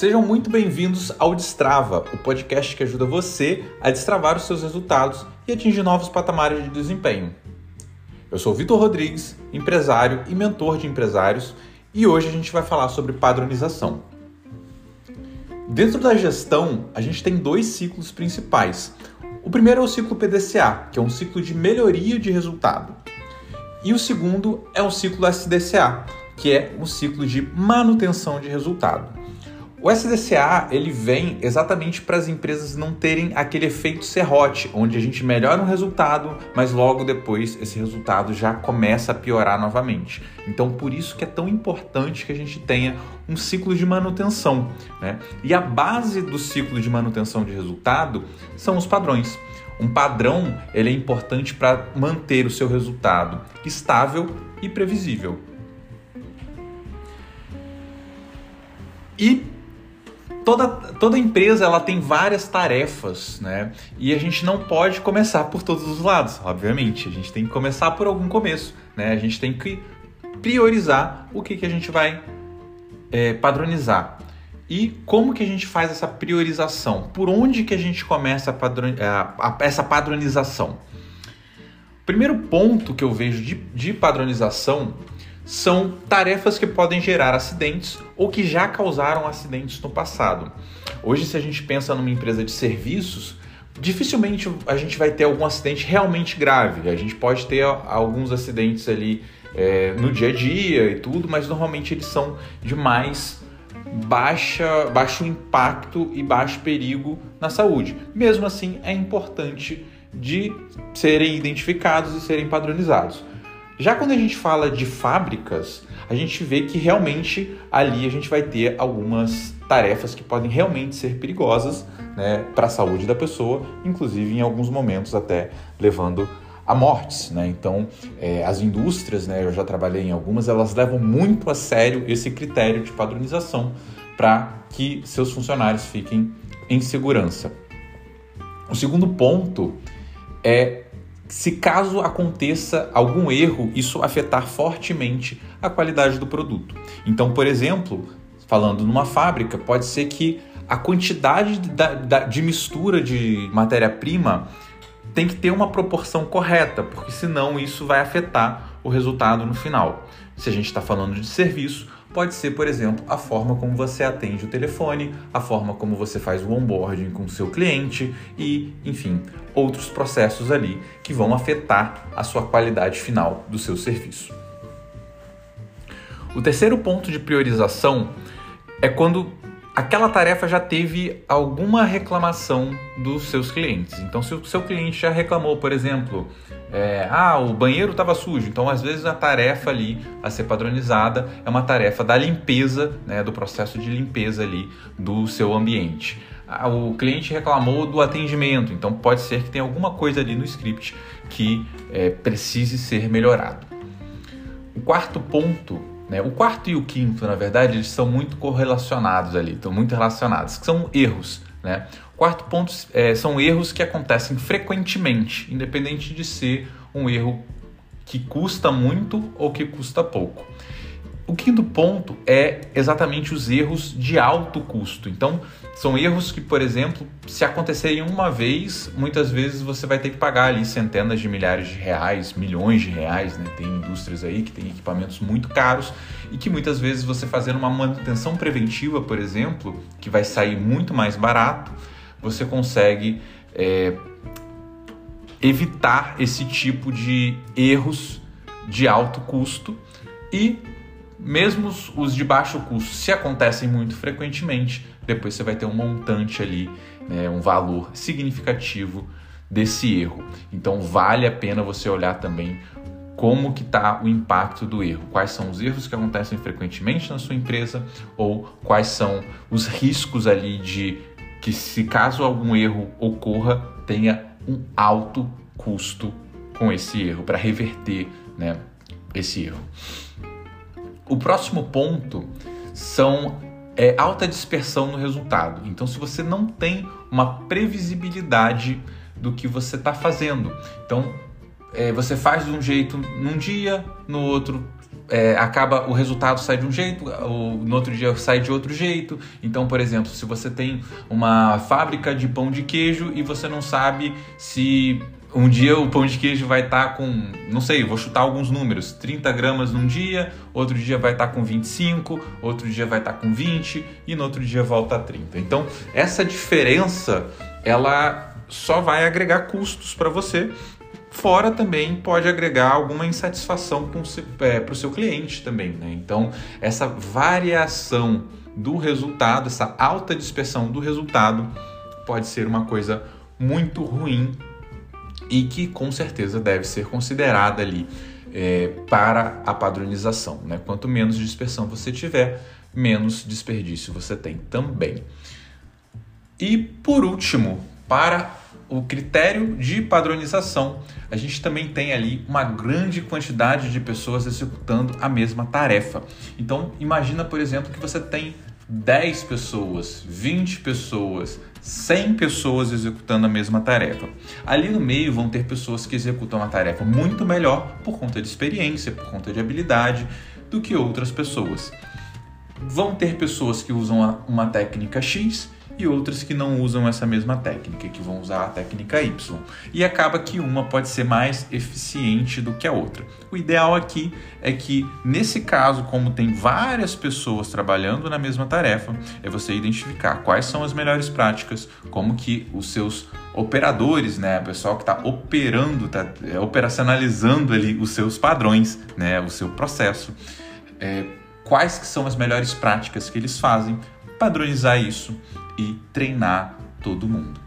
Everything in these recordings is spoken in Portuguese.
Sejam muito bem-vindos ao Destrava, o podcast que ajuda você a destravar os seus resultados e atingir novos patamares de desempenho. Eu sou Vitor Rodrigues, empresário e mentor de empresários, e hoje a gente vai falar sobre padronização. Dentro da gestão, a gente tem dois ciclos principais. O primeiro é o ciclo PDCA, que é um ciclo de melhoria de resultado. E o segundo é o ciclo SDCA, que é o ciclo de manutenção de resultado. O SDCA ele vem exatamente para as empresas não terem aquele efeito serrote, onde a gente melhora um resultado, mas logo depois esse resultado já começa a piorar novamente. Então por isso que é tão importante que a gente tenha um ciclo de manutenção. Né? E a base do ciclo de manutenção de resultado são os padrões. Um padrão ele é importante para manter o seu resultado estável e previsível. E toda, toda empresa ela tem várias tarefas, né? E a gente não pode começar por todos os lados, obviamente. A gente tem que começar por algum começo, né? A gente tem que priorizar o que, que a gente vai é, padronizar. E como que a gente faz essa priorização? Por onde que a gente começa a padron... a, a, essa padronização? Primeiro ponto que eu vejo de, de padronização são tarefas que podem gerar acidentes ou que já causaram acidentes no passado. Hoje, se a gente pensa numa empresa de serviços, dificilmente a gente vai ter algum acidente realmente grave. A gente pode ter alguns acidentes ali é, no dia a dia e tudo, mas normalmente eles são de mais baixa, baixo impacto e baixo perigo na saúde. Mesmo assim, é importante de serem identificados e serem padronizados. Já quando a gente fala de fábricas, a gente vê que realmente ali a gente vai ter algumas tarefas que podem realmente ser perigosas né, para a saúde da pessoa, inclusive em alguns momentos até levando a mortes. Né? Então, é, as indústrias, né, eu já trabalhei em algumas, elas levam muito a sério esse critério de padronização para que seus funcionários fiquem em segurança. O segundo ponto é se caso aconteça algum erro, isso afetar fortemente a qualidade do produto. Então, por exemplo, falando numa fábrica, pode ser que a quantidade de mistura de matéria-prima tem que ter uma proporção correta, porque senão isso vai afetar o resultado no final. Se a gente está falando de serviço, pode ser, por exemplo, a forma como você atende o telefone, a forma como você faz o onboarding com o seu cliente e, enfim, outros processos ali que vão afetar a sua qualidade final do seu serviço. O terceiro ponto de priorização é quando aquela tarefa já teve alguma reclamação dos seus clientes. Então, se o seu cliente já reclamou, por exemplo, é, ah, o banheiro estava sujo. Então, às vezes, a tarefa ali a ser padronizada é uma tarefa da limpeza, né, do processo de limpeza ali do seu ambiente. Ah, o cliente reclamou do atendimento, então pode ser que tenha alguma coisa ali no script que é, precise ser melhorado. O quarto ponto, né, o quarto e o quinto, na verdade, eles são muito correlacionados ali, estão muito relacionados, que são erros. Né? Quarto ponto é, são erros que acontecem frequentemente, independente de ser um erro que custa muito ou que custa pouco. O quinto ponto é exatamente os erros de alto custo. Então, são erros que, por exemplo, se acontecerem uma vez, muitas vezes você vai ter que pagar ali centenas de milhares de reais, milhões de reais, né? Tem indústrias aí que têm equipamentos muito caros e que muitas vezes você fazendo uma manutenção preventiva, por exemplo, que vai sair muito mais barato, você consegue é, evitar esse tipo de erros de alto custo e mesmo os de baixo custo, se acontecem muito frequentemente, depois você vai ter um montante ali, né, um valor significativo desse erro. Então vale a pena você olhar também como que está o impacto do erro, quais são os erros que acontecem frequentemente na sua empresa ou quais são os riscos ali de que se caso algum erro ocorra tenha um alto custo com esse erro para reverter, né, esse erro. O próximo ponto são é, alta dispersão no resultado. Então, se você não tem uma previsibilidade do que você está fazendo, então é, você faz de um jeito num dia, no outro é, acaba o resultado sai de um jeito, no outro dia sai de outro jeito. Então, por exemplo, se você tem uma fábrica de pão de queijo e você não sabe se um dia o pão de queijo vai estar tá com, não sei, vou chutar alguns números, 30 gramas num dia, outro dia vai estar tá com 25, outro dia vai estar tá com 20 e no outro dia volta a 30. Então, essa diferença, ela só vai agregar custos para você Fora também pode agregar alguma insatisfação para o é, seu cliente também. Né? Então, essa variação do resultado, essa alta dispersão do resultado, pode ser uma coisa muito ruim e que com certeza deve ser considerada ali é, para a padronização. Né? Quanto menos dispersão você tiver, menos desperdício você tem também. E por último, para o critério de padronização, a gente também tem ali uma grande quantidade de pessoas executando a mesma tarefa. Então, imagina, por exemplo, que você tem 10 pessoas, 20 pessoas, 100 pessoas executando a mesma tarefa. Ali no meio vão ter pessoas que executam a tarefa muito melhor por conta de experiência, por conta de habilidade, do que outras pessoas. Vão ter pessoas que usam uma técnica X e outras que não usam essa mesma técnica, que vão usar a técnica Y. E acaba que uma pode ser mais eficiente do que a outra. O ideal aqui é que, nesse caso, como tem várias pessoas trabalhando na mesma tarefa, é você identificar quais são as melhores práticas, como que os seus operadores, né, o pessoal que está operando, está é, operacionalizando ali os seus padrões, né, o seu processo, é, quais que são as melhores práticas que eles fazem, padronizar isso e treinar todo mundo.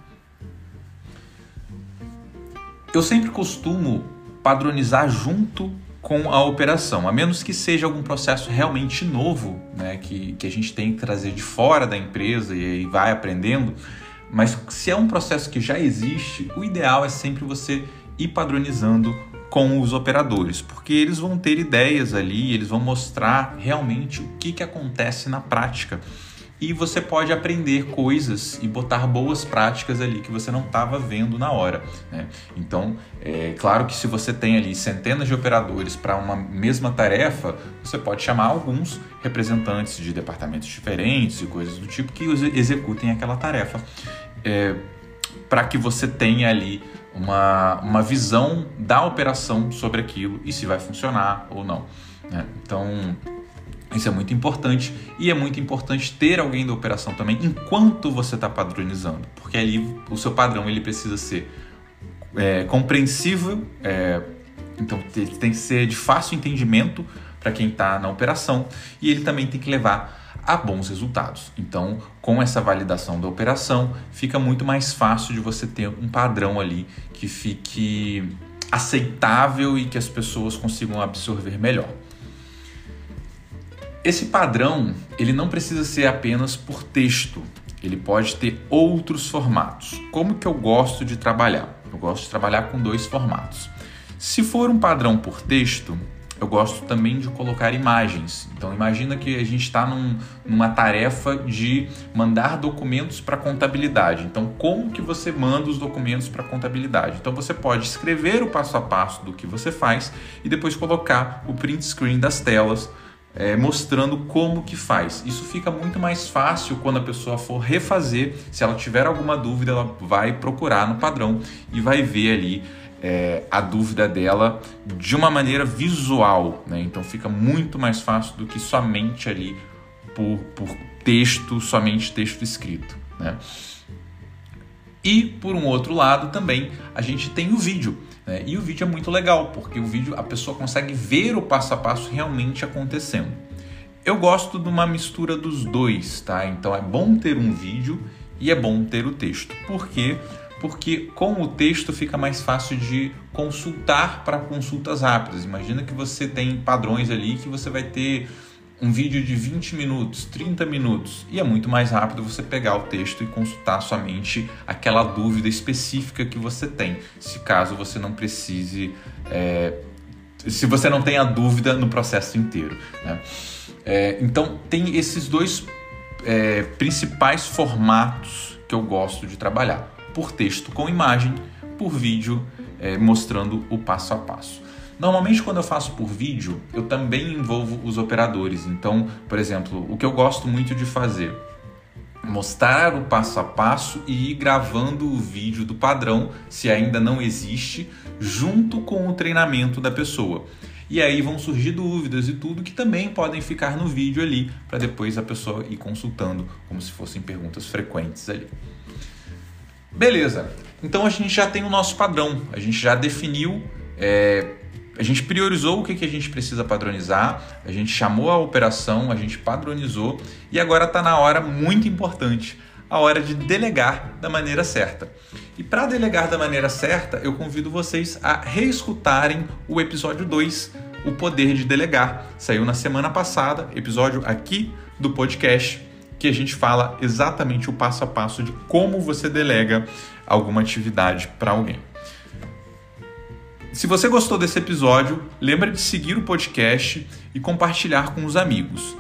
Eu sempre costumo padronizar junto com a operação, a menos que seja algum processo realmente novo, né, que, que a gente tem que trazer de fora da empresa e aí vai aprendendo. Mas se é um processo que já existe, o ideal é sempre você ir padronizando com os operadores, porque eles vão ter ideias ali, eles vão mostrar realmente o que, que acontece na prática e você pode aprender coisas e botar boas práticas ali que você não estava vendo na hora. Né? Então, é claro que se você tem ali centenas de operadores para uma mesma tarefa, você pode chamar alguns representantes de departamentos diferentes e coisas do tipo que executem aquela tarefa é, para que você tenha ali uma, uma visão da operação sobre aquilo e se vai funcionar ou não. Né? Então, isso é muito importante e é muito importante ter alguém da operação também enquanto você está padronizando, porque ali o seu padrão ele precisa ser é, compreensível, é, então ele tem que ser de fácil entendimento para quem está na operação e ele também tem que levar a bons resultados. Então, com essa validação da operação, fica muito mais fácil de você ter um padrão ali que fique aceitável e que as pessoas consigam absorver melhor. Esse padrão, ele não precisa ser apenas por texto, ele pode ter outros formatos. Como que eu gosto de trabalhar? Eu gosto de trabalhar com dois formatos. Se for um padrão por texto, eu gosto também de colocar imagens. Então imagina que a gente está num, numa tarefa de mandar documentos para contabilidade. Então como que você manda os documentos para contabilidade? Então você pode escrever o passo a passo do que você faz e depois colocar o print screen das telas é, mostrando como que faz. Isso fica muito mais fácil quando a pessoa for refazer. Se ela tiver alguma dúvida, ela vai procurar no padrão e vai ver ali é, a dúvida dela de uma maneira visual. Né? Então fica muito mais fácil do que somente ali por, por texto, somente texto escrito. Né? E por um outro lado também a gente tem o vídeo. Né? E o vídeo é muito legal, porque o vídeo a pessoa consegue ver o passo a passo realmente acontecendo. Eu gosto de uma mistura dos dois, tá? Então é bom ter um vídeo e é bom ter o texto. Por quê? Porque com o texto fica mais fácil de consultar para consultas rápidas. Imagina que você tem padrões ali que você vai ter um vídeo de 20 minutos, 30 minutos, e é muito mais rápido você pegar o texto e consultar somente aquela dúvida específica que você tem, se caso você não precise, é, se você não tem a dúvida no processo inteiro. Né? É, então, tem esses dois é, principais formatos que eu gosto de trabalhar: por texto com imagem, por vídeo é, mostrando o passo a passo. Normalmente, quando eu faço por vídeo, eu também envolvo os operadores. Então, por exemplo, o que eu gosto muito de fazer mostrar o passo a passo e ir gravando o vídeo do padrão, se ainda não existe, junto com o treinamento da pessoa. E aí vão surgir dúvidas e tudo que também podem ficar no vídeo ali, para depois a pessoa ir consultando, como se fossem perguntas frequentes ali. Beleza, então a gente já tem o nosso padrão, a gente já definiu, é, a gente priorizou o que, que a gente precisa padronizar, a gente chamou a operação, a gente padronizou e agora está na hora muito importante, a hora de delegar da maneira certa. E para delegar da maneira certa, eu convido vocês a reescutarem o episódio 2, O Poder de Delegar. Saiu na semana passada, episódio aqui do podcast, que a gente fala exatamente o passo a passo de como você delega alguma atividade para alguém. Se você gostou desse episódio, lembra de seguir o podcast e compartilhar com os amigos.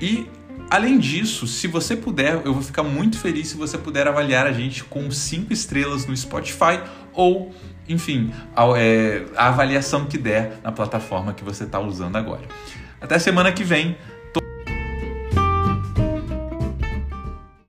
E Além disso, se você puder, eu vou ficar muito feliz se você puder avaliar a gente com cinco estrelas no Spotify ou, enfim, a, é, a avaliação que der na plataforma que você está usando agora. Até semana que vem.